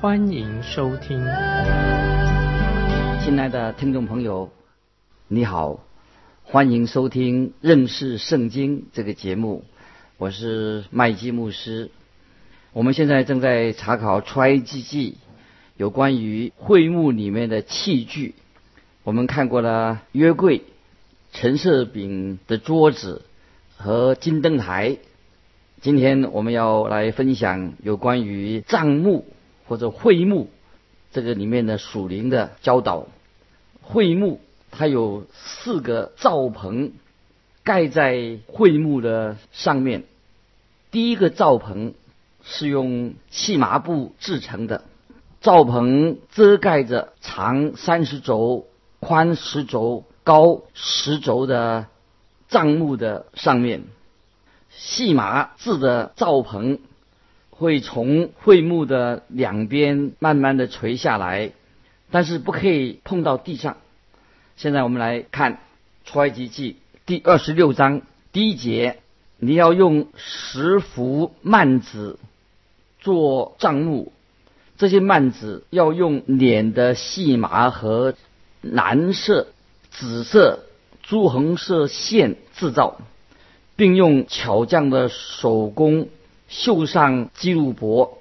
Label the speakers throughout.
Speaker 1: 欢迎收听。
Speaker 2: 亲爱的听众朋友，你好，欢迎收听认识圣经这个节目，我是麦基牧师。我们现在正在查考出埃及记有关于会幕里面的器具，我们看过了约柜。陈设饼的桌子和金灯台。今天我们要来分享有关于帐幕或者会幕这个里面的属灵的教导。会幕它有四个罩棚盖在会幕的上面。第一个罩棚是用细麻布制成的，罩棚遮盖着长三十轴、宽十轴。高十轴的帐幕的上面，细麻制的罩棚会从会幕的两边慢慢的垂下来，但是不可以碰到地上。现在我们来看出埃及记第二十六章第一节，你要用十幅幔子做帐幕，这些幔子要用捻的细麻和蓝色。紫色、朱红色线制造，并用巧匠的手工绣上记录簿。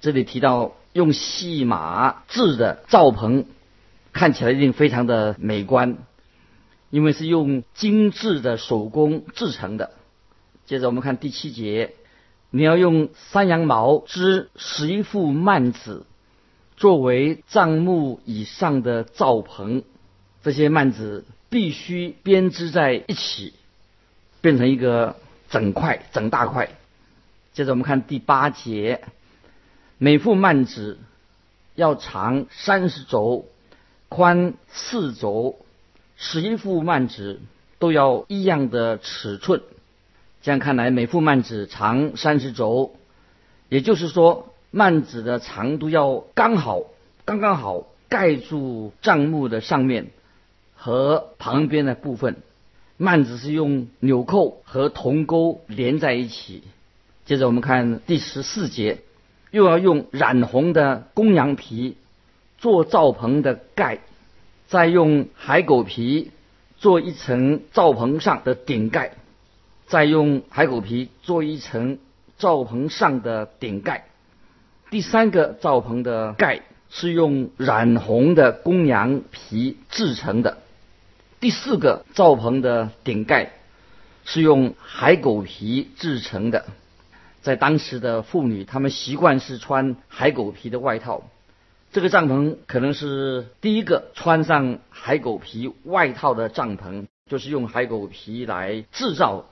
Speaker 2: 这里提到用细麻制的罩棚，看起来一定非常的美观，因为是用精致的手工制成的。接着我们看第七节，你要用山羊毛织十一副幔子，作为帐幕以上的罩棚。这些幔子必须编织在一起，变成一个整块、整大块。接着我们看第八节，每副幔子要长三十轴，宽四轴，十一副幔子都要一样的尺寸。这样看来，每副幔子长三十轴，也就是说，幔子的长度要刚好、刚刚好盖住帐幕的上面。和旁边的部分，幔子是用纽扣和铜钩连在一起。接着我们看第十四节，又要用染红的公羊皮做罩棚的盖，再用海狗皮做一层罩棚上的顶盖，再用海狗皮做一层罩棚上的顶盖。第三个罩棚的盖是用染红的公羊皮制成的。第四个罩棚的顶盖是用海狗皮制成的，在当时的妇女，她们习惯是穿海狗皮的外套。这个帐篷可能是第一个穿上海狗皮外套的帐篷，就是用海狗皮来制造。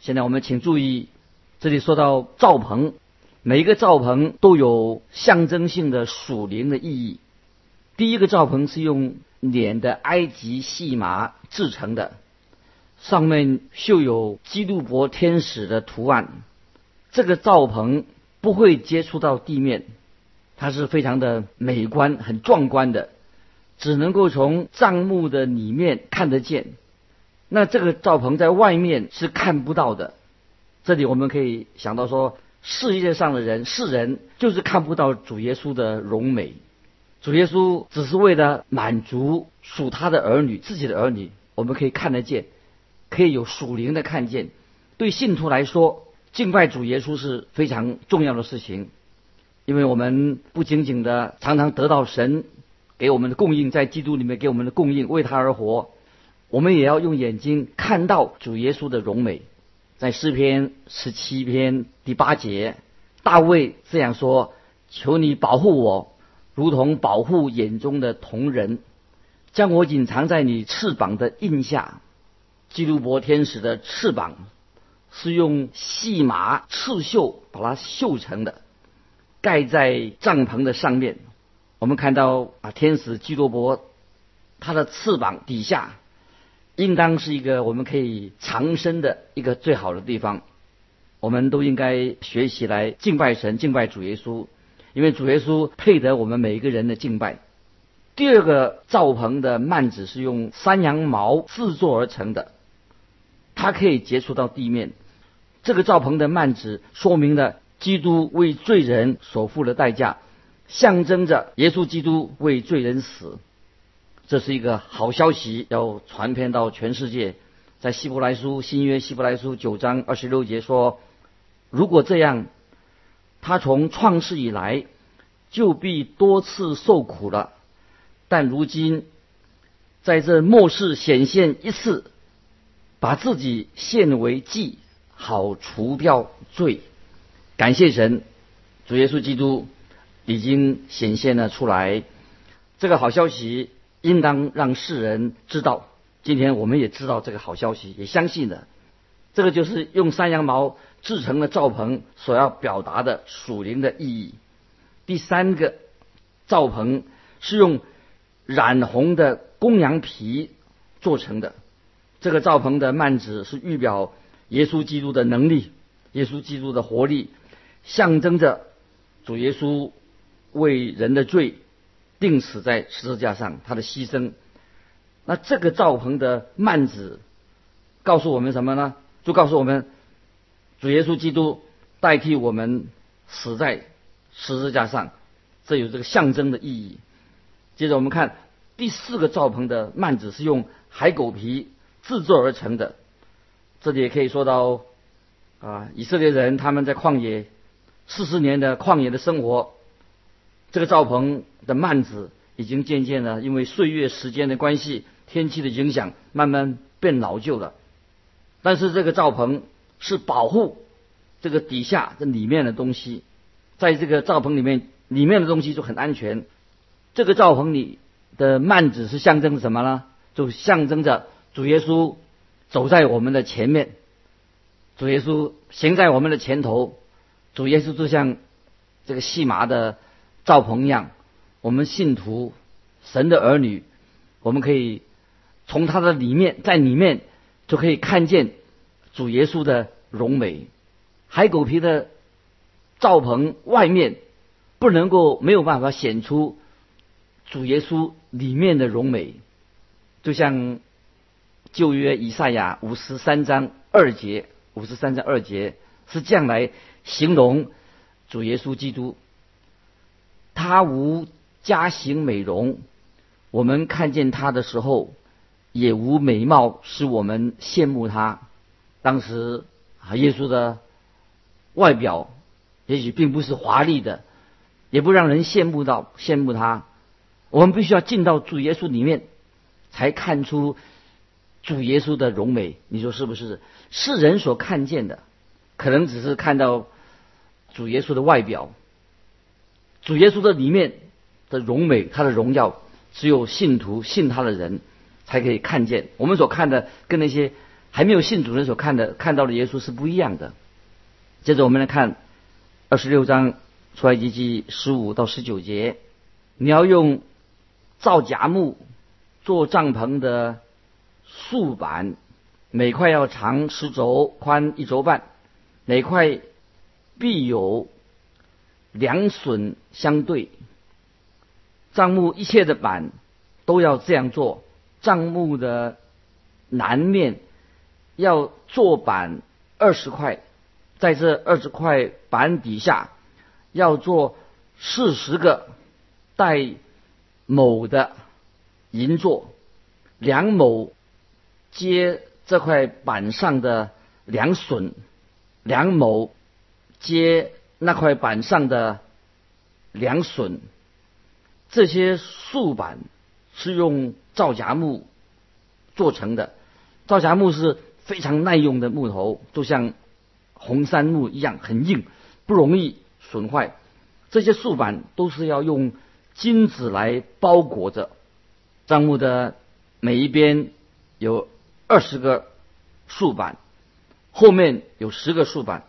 Speaker 2: 现在我们请注意，这里说到罩棚，每一个罩棚都有象征性的属灵的意义。第一个罩棚是用。脸的埃及细麻制成的，上面绣有基督伯天使的图案。这个罩棚不会接触到地面，它是非常的美观、很壮观的，只能够从帐幕的里面看得见。那这个罩棚在外面是看不到的。这里我们可以想到说，世界上的人、世人就是看不到主耶稣的荣美。主耶稣只是为了满足属他的儿女，自己的儿女，我们可以看得见，可以有属灵的看见。对信徒来说，敬拜主耶稣是非常重要的事情，因为我们不仅仅的常常得到神给我们的供应，在基督里面给我们的供应，为他而活，我们也要用眼睛看到主耶稣的荣美。在诗篇十七篇第八节，大卫这样说：“求你保护我。”如同保护眼中的瞳人，将我隐藏在你翅膀的印下。基督伯天使的翅膀是用细麻刺绣把它绣成的，盖在帐篷的上面。我们看到啊，天使基多伯，他的翅膀底下，应当是一个我们可以藏身的一个最好的地方。我们都应该学习来敬拜神、敬拜主耶稣，因为主耶稣配得我们每一个人的敬拜。第二个罩棚的幔子是用山羊毛制作而成的，它可以接触到地面。这个罩棚的幔子说明了基督为罪人所付的代价，象征着耶稣基督为罪人死。这是一个好消息，要传遍到全世界。在希伯来书新约希伯来书九章二十六节说。如果这样，他从创世以来就必多次受苦了。但如今在这末世显现一次，把自己献为祭，好除掉罪。感谢神，主耶稣基督已经显现了出来。这个好消息应当让世人知道。今天我们也知道这个好消息，也相信了。这个就是用山羊毛。制成的罩棚所要表达的属灵的意义。第三个罩棚是用染红的公羊皮做成的。这个罩棚的幔子是预表耶稣基督的能力，耶稣基督的活力，象征着主耶稣为人的罪钉死在十字架上，他的牺牲。那这个罩棚的幔子告诉我们什么呢？就告诉我们。主耶稣基督代替我们死在十字架上，这有这个象征的意义。接着我们看第四个罩棚的幔子是用海狗皮制作而成的，这里也可以说到啊，以色列人他们在旷野四十年的旷野的生活，这个罩棚的幔子已经渐渐的因为岁月时间的关系、天气的影响，慢慢变老旧了。但是这个罩棚。是保护这个底下这里面的东西，在这个罩棚里面，里面的东西就很安全。这个罩棚里的幔子是象征什么呢？就象征着主耶稣走在我们的前面，主耶稣行在我们的前头，主耶稣就像这个细麻的罩棚一样。我们信徒神的儿女，我们可以从他的里面，在里面就可以看见。主耶稣的荣美，海狗皮的罩棚外面不能够没有办法显出主耶稣里面的荣美，就像旧约以赛亚五十三章二节，五十三章二节是这样来形容主耶稣基督，他无家型美容，我们看见他的时候也无美貌，使我们羡慕他。当时啊，耶稣的外表也许并不是华丽的，也不让人羡慕到羡慕他。我们必须要进到主耶稣里面，才看出主耶稣的荣美。你说是不是？世人所看见的，可能只是看到主耶稣的外表，主耶稣的里面的荣美，他的荣耀，只有信徒信他的人才可以看见。我们所看的跟那些。还没有信主人所看的看到的耶稣是不一样的。接着我们来看二十六章出埃及记十五到十九节，你要用皂荚木做帐篷的竖板，每块要长十轴，宽一轴半，每块必有两榫相对。帐目一切的板都要这样做，帐目的南面。要做板二十块，在这二十块板底下要做四十个带某的银座，两某接这块板上的梁榫，梁某接那块板上的梁榫。这些竖板是用皂荚木做成的，皂荚木是。非常耐用的木头，就像红杉木一样，很硬，不容易损坏。这些竖板都是要用金子来包裹着。樟木的每一边有二十个竖板，后面有十个竖板。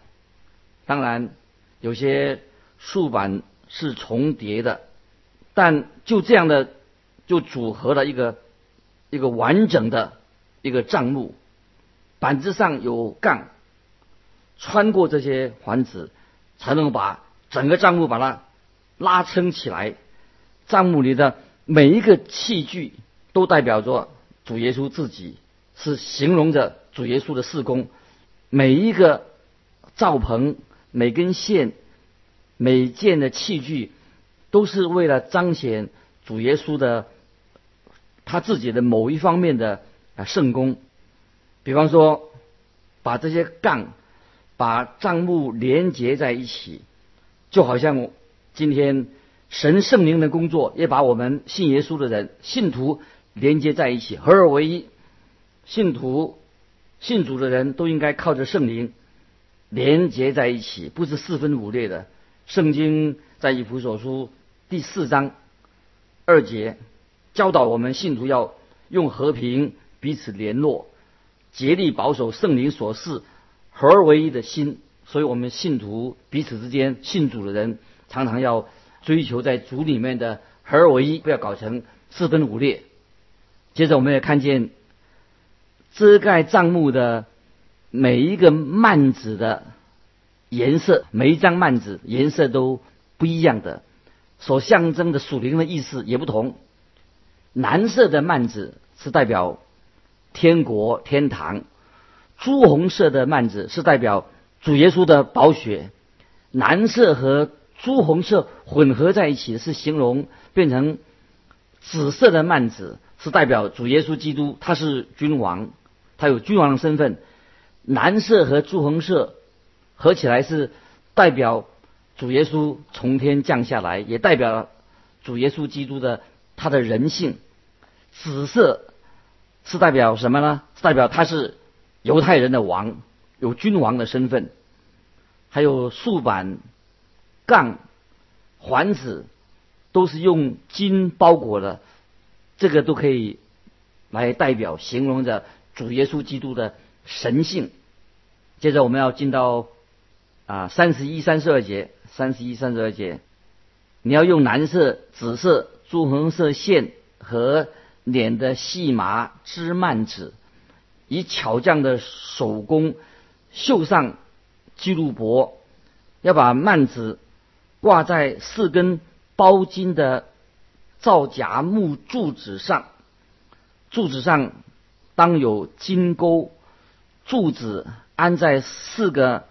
Speaker 2: 当然，有些竖板是重叠的，但就这样的就组合了一个一个完整的一个帐目，板子上有杠，穿过这些环子，才能把整个帐目把它拉撑起来。帐目里的每一个器具都代表着主耶稣自己，是形容着主耶稣的事工。每一个罩棚、每根线、每件的器具，都是为了彰显主耶稣的他自己的某一方面的啊圣功。比方说，把这些杠把账目连接在一起，就好像今天。神圣灵的工作也把我们信耶稣的人、信徒连接在一起，合二为一。信徒、信主的人都应该靠着圣灵连接在一起，不是四分五裂的。圣经在以弗所书第四章二节教导我们信徒要用和平彼此联络，竭力保守圣灵所示合而为一的心。所以，我们信徒彼此之间信主的人常常要。追求在主里面的合而为一，不要搞成四分五裂。接着，我们也看见遮盖帐幕的每一个幔子的颜色，每一张幔子颜色都不一样的，所象征的属灵的意思也不同。蓝色的幔子是代表天国天堂，朱红色的幔子是代表主耶稣的宝血，蓝色和。朱红色混合在一起是形容变成紫色的幔子，是代表主耶稣基督，他是君王，他有君王的身份。蓝色和朱红色合起来是代表主耶稣从天降下来，也代表主耶稣基督的他的人性。紫色是代表什么呢？代表他是犹太人的王，有君王的身份。还有竖板。杠、环子都是用金包裹的，这个都可以来代表形容着主耶稣基督的神性。接着我们要进到啊三十一、三十二节，三十一、三十二节，你要用蓝色、紫色、朱红色线和捻的细麻织幔子，以巧匠的手工绣上基路伯，要把幔子。挂在四根包金的皂荚木柱子上，柱子上当有金钩，柱子安在四个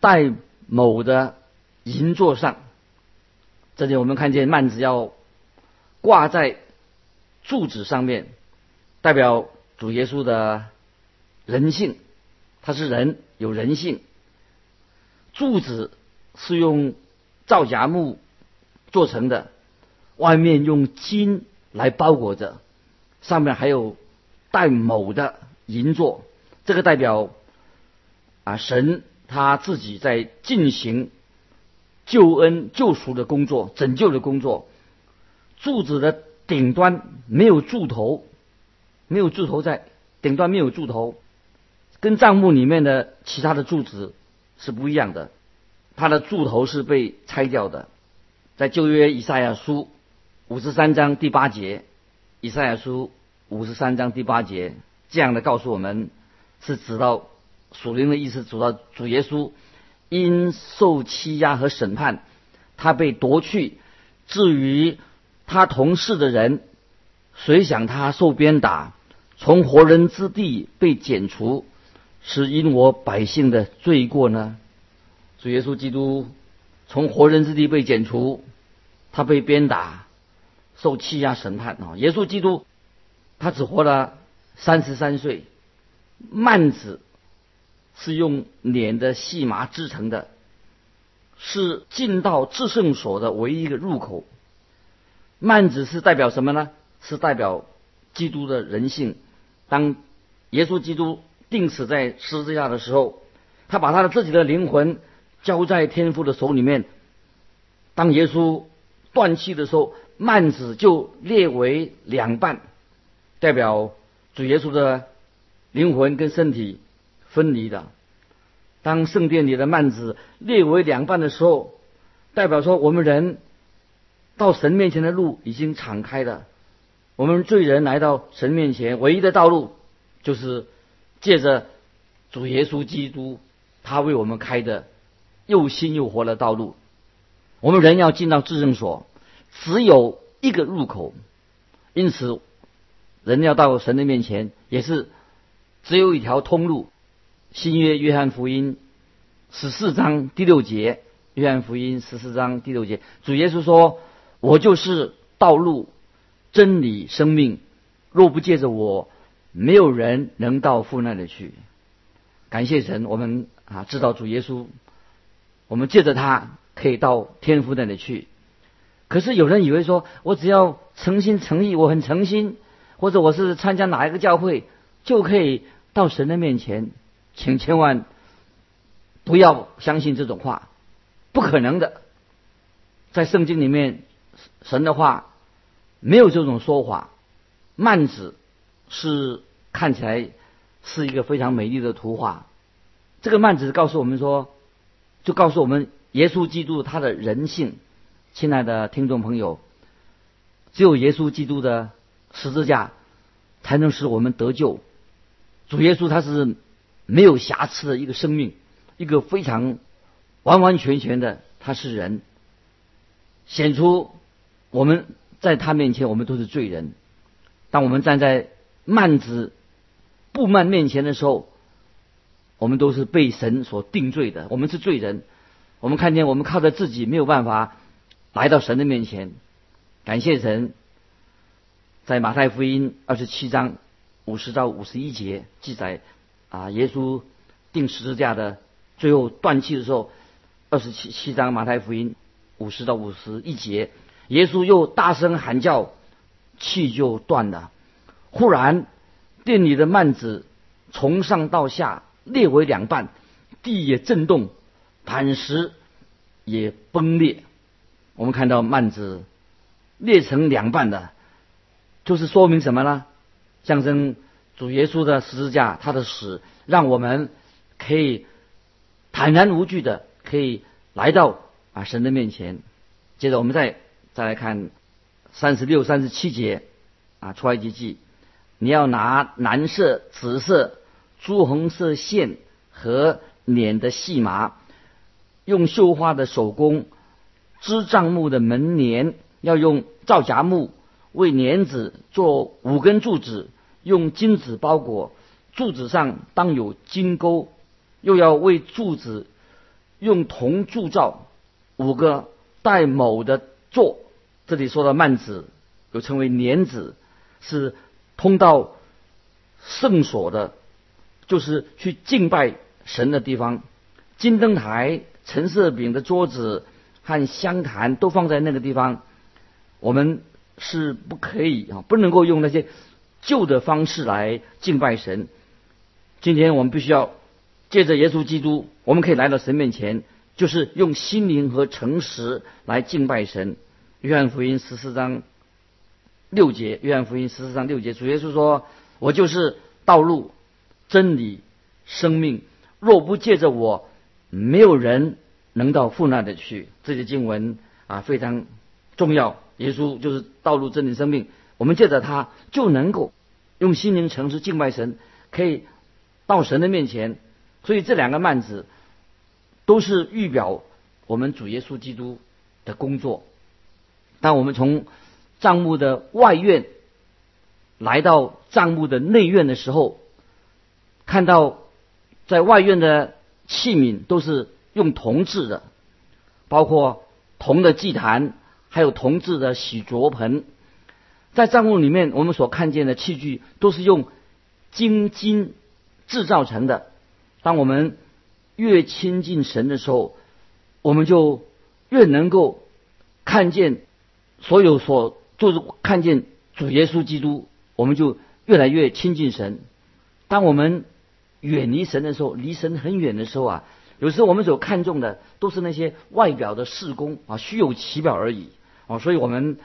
Speaker 2: 带卯的银座上。这里我们看见幔子要挂在柱子上面，代表主耶稣的人性，他是人，有人性。柱子是用。皂荚木做成的，外面用金来包裹着，上面还有带某的银座，这个代表啊神他自己在进行救恩救赎的工作、拯救的工作。柱子的顶端没有柱头，没有柱头在顶端没有柱头，跟帐幕里面的其他的柱子是不一样的。它的柱头是被拆掉的，在旧约以赛亚书五十三章第八节，以赛亚书五十三章第八节这样的告诉我们，是指到属灵的意思，指到主耶稣因受欺压和审判，他被夺去。至于他同事的人，谁想他受鞭打，从活人之地被剪除，是因我百姓的罪过呢？主耶稣基督从活人之地被剪除，他被鞭打，受欺压审判啊！耶稣基督他只活了三十三岁。幔子是用捻的细麻制成的，是进到至圣所的唯一一个入口。幔子是代表什么呢？是代表基督的人性。当耶稣基督钉死在十字架的时候，他把他的自己的灵魂。交在天父的手里面。当耶稣断气的时候，幔子就裂为两半，代表主耶稣的灵魂跟身体分离的。当圣殿里的幔子裂为两半的时候，代表说我们人到神面前的路已经敞开了。我们罪人来到神面前，唯一的道路就是借着主耶稣基督，他为我们开的又新又活的道路。我们人要进到至圣所，只有一个入口，因此人要到神的面前，也是只有一条通路。新约约翰福音十四章第六节，约翰福音十四章第六节，主耶稣说：“我就是道路。”真理生命，若不借着我，没有人能到父那里去。感谢神，我们啊知道主耶稣，我们借着他可以到天父那里去。可是有人以为说，我只要诚心诚意，我很诚心，或者我是参加哪一个教会，就可以到神的面前。请千万不要相信这种话，不可能的。在圣经里面，神的话。没有这种说法，幔子是看起来是一个非常美丽的图画。这个幔子告诉我们说，就告诉我们耶稣基督他的人性。亲爱的听众朋友，只有耶稣基督的十字架才能使我们得救。主耶稣他是没有瑕疵的一个生命，一个非常完完全全的他是人，显出我们。在他面前，我们都是罪人。当我们站在幔子布幔面前的时候，我们都是被神所定罪的。我们是罪人。我们看见，我们靠着自己没有办法来到神的面前。感谢神，在马太福音二十七章五十到五十一节记载啊，耶稣定十字架的最后断气的时候，二十七七章马太福音五十到五十一节。耶稣又大声喊叫，气就断了。忽然，殿里的幔子从上到下裂为两半，地也震动，磐石也崩裂。我们看到幔子裂成两半的，就是说明什么呢？象征主耶稣的十字架，他的死，让我们可以坦然无惧的可以来到啊神的面前。接着，我们再。再来看三十六、三十七节啊，出埃及记，你要拿蓝色、紫色、朱红色线和捻的细麻，用绣花的手工织帐幕的门帘，要用皂荚木为莲子做五根柱子，用金子包裹，柱子上当有金钩，又要为柱子用铜铸造五个带卯的座。这里说的幔子，又称为莲子，是通到圣所的，就是去敬拜神的地方。金灯台、陈设饼的桌子和香坛都放在那个地方。我们是不可以啊，不能够用那些旧的方式来敬拜神。今天我们必须要借着耶稣基督，我们可以来到神面前，就是用心灵和诚实来敬拜神。约翰福音十四章六节，约翰福音十四章六节，主耶稣说：“我就是道路、真理、生命。若不借着我，没有人能到父那里去。”这些经文啊非常重要。耶稣就是道路、真理、生命。我们借着他，就能够用心灵诚实敬拜神，可以到神的面前。所以这两个幔子都是预表我们主耶稣基督的工作。当我们从帐幕的外院来到帐幕的内院的时候，看到在外院的器皿都是用铜制的，包括铜的祭坛，还有铜制的洗濯盆。在帐幕里面，我们所看见的器具都是用精金制造成的。当我们越亲近神的时候，我们就越能够看见。所有所就是看见主耶稣基督，我们就越来越亲近神。当我们远离神的时候，离神很远的时候啊，有时候我们所看重的都是那些外表的事工啊，虚有其表而已哦。所以我们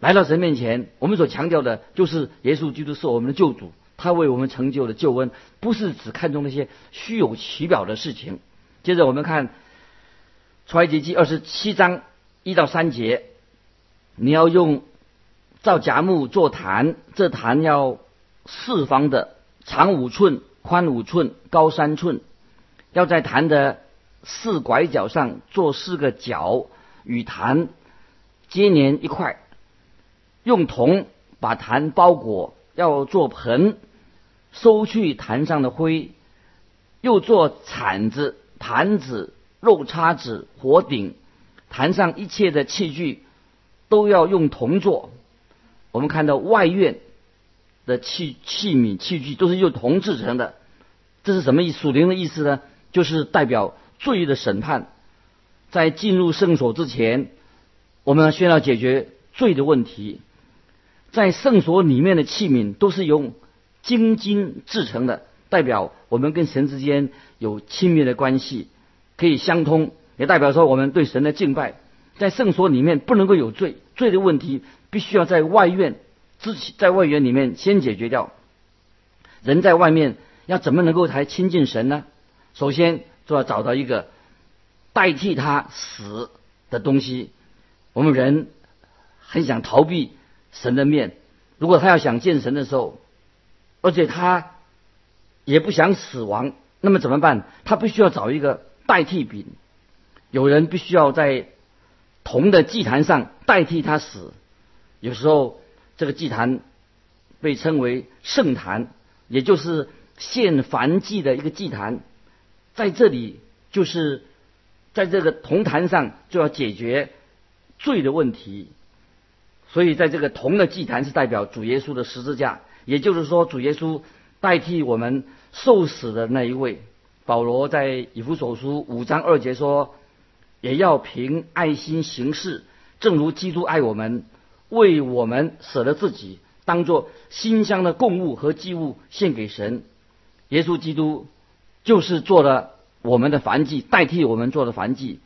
Speaker 2: 来到神面前，我们所强调的就是耶稣基督是我们的救主，他为我们成就了救恩，不是只看重那些虚有其表的事情。接着我们看出埃及记二十七章一到三节。你要用造荚木做坛，这坛要四方的，长五寸，宽五寸，高三寸，要在坛的四拐角上做四个角，与坛接连一块，用铜把坛包裹，要做盆，收去坛上的灰，又做铲子、盘子、肉叉子、火鼎，坛上一切的器具都要用铜做。我们看到外院的器器皿器具都是用铜制成的，这是什么意思属灵的意思呢？就是代表罪的审判，在进入圣所之前，我们需要解决罪的问题。在圣所里面的器皿都是用精金制成的，代表我们跟神之间有亲密的关系，可以相通，也代表说我们对神的敬拜。在圣所里面不能够有罪，罪的问题必须要在外院之在外院里面先解决掉。人在外面要怎么能够才亲近神呢？首先就要找到一个代替他死的东西。我们人很想逃避神的面，如果他要想见神的时候，而且他也不想死亡，那么怎么办？他必须要找一个代替品。有人必须要在铜的祭坛上代替他死。有时候这个祭坛被称为圣坛，也就是献燔祭的一个祭坛。在这里，就是在这个铜坛上就要解决罪的问题，所以在这个铜的祭坛是代表主耶稣的十字架，也就是说主耶稣代替我们受死的那一位。保罗在以弗所书五章二节说：“也要凭爱心行事，正如基督爱我们，为我们舍了自己，当作馨香的供物和祭物献给神。”耶稣基督。就是做了我们的燔祭，代替我们做的燔祭。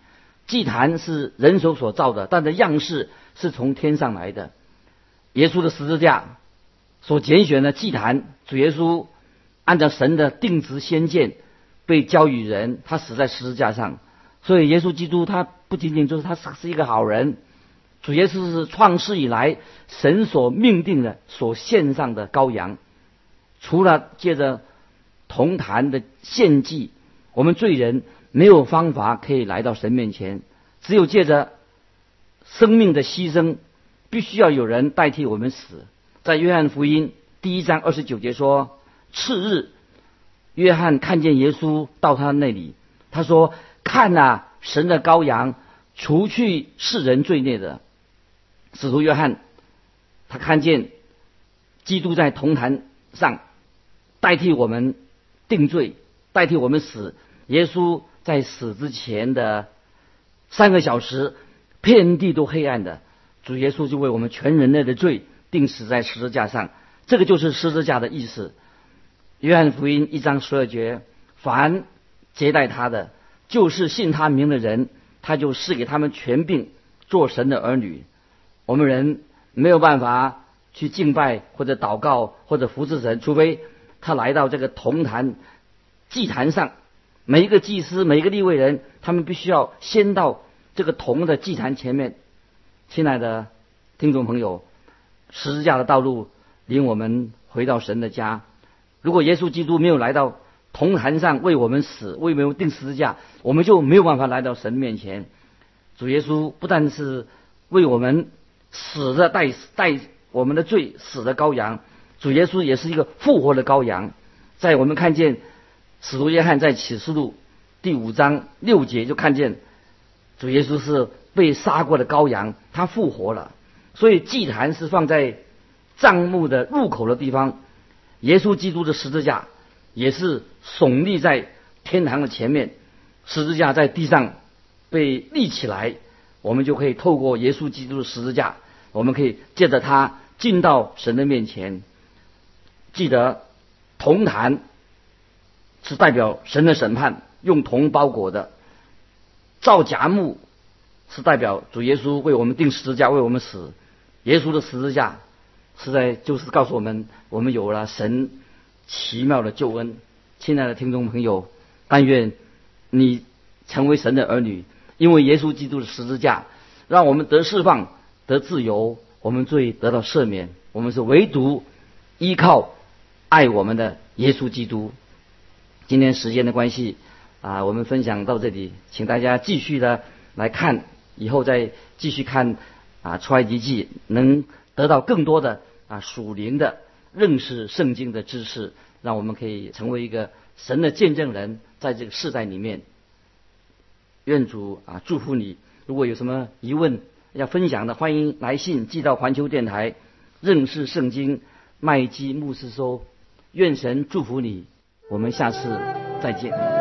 Speaker 2: 祭坛是人手所造的，但的样式是从天上来的。耶稣的十字架所拣选的祭坛，主耶稣按照神的定旨先见被交与人，他死在十字架上。所以耶稣基督他不仅仅就是他是一个好人，主耶稣是创世以来神所命定的、所献上的羔羊。除了借着。同坛的献祭，我们罪人没有方法可以来到神面前，只有借着生命的牺牲，必须要有人代替我们死。在约翰福音第一章二十九节说：“次日，约翰看见耶稣到他那里，他说：‘看呐，神的羔羊，除去世人罪孽的。’使徒约翰，他看见基督在铜坛上代替我们。”定罪，代替我们死。耶稣在死之前的三个小时，遍地都黑暗的，主耶稣就为我们全人类的罪定死在十字架上。这个就是十字架的意思。约翰福音一章十二节：凡接待他的，就是信他名的人，他就赐给他们权柄，做神的儿女。我们人没有办法去敬拜或者祷告或者服侍神，除非。他来到这个铜坛祭坛上，每一个祭司、每一个立位人，他们必须要先到这个铜的祭坛前面。亲爱的听众朋友，十字架的道路领我们回到神的家。如果耶稣基督没有来到铜坛上为我们死，为我们定十字架，我们就没有办法来到神面前。主耶稣不但是为我们死的代代我们的罪死的羔羊。主耶稣也是一个复活的羔羊，在我们看见使徒约翰在启示录第五章六节就看见主耶稣是被杀过的羔羊，他复活了。所以祭坛是放在帐幕的入口的地方，耶稣基督的十字架也是耸立在天堂的前面，十字架在地上被立起来，我们就可以透过耶稣基督的十字架，我们可以借着它进到神的面前。记得同坛是代表神的审判，用铜包裹的；造荚木是代表主耶稣为我们定十字架，为我们死。耶稣的十字架是在就是告诉我们，我们有了神奇妙的救恩。亲爱的听众朋友，但愿你成为神的儿女，因为耶稣基督的十字架，让我们得释放，得自由，我们罪得到赦免，我们是唯独依靠爱我们的耶稣基督。今天时间的关系啊，我们分享到这里，请大家继续的来看，以后再继续看啊出埃及记，能得到更多的啊属灵的认识圣经的知识，让我们可以成为一个神的见证人，在这个世代里面。愿主啊祝福你。如果有什么疑问要分享的，欢迎来信寄到环球电台认识圣经麦基牧师说。愿神祝福你。我们下次再见。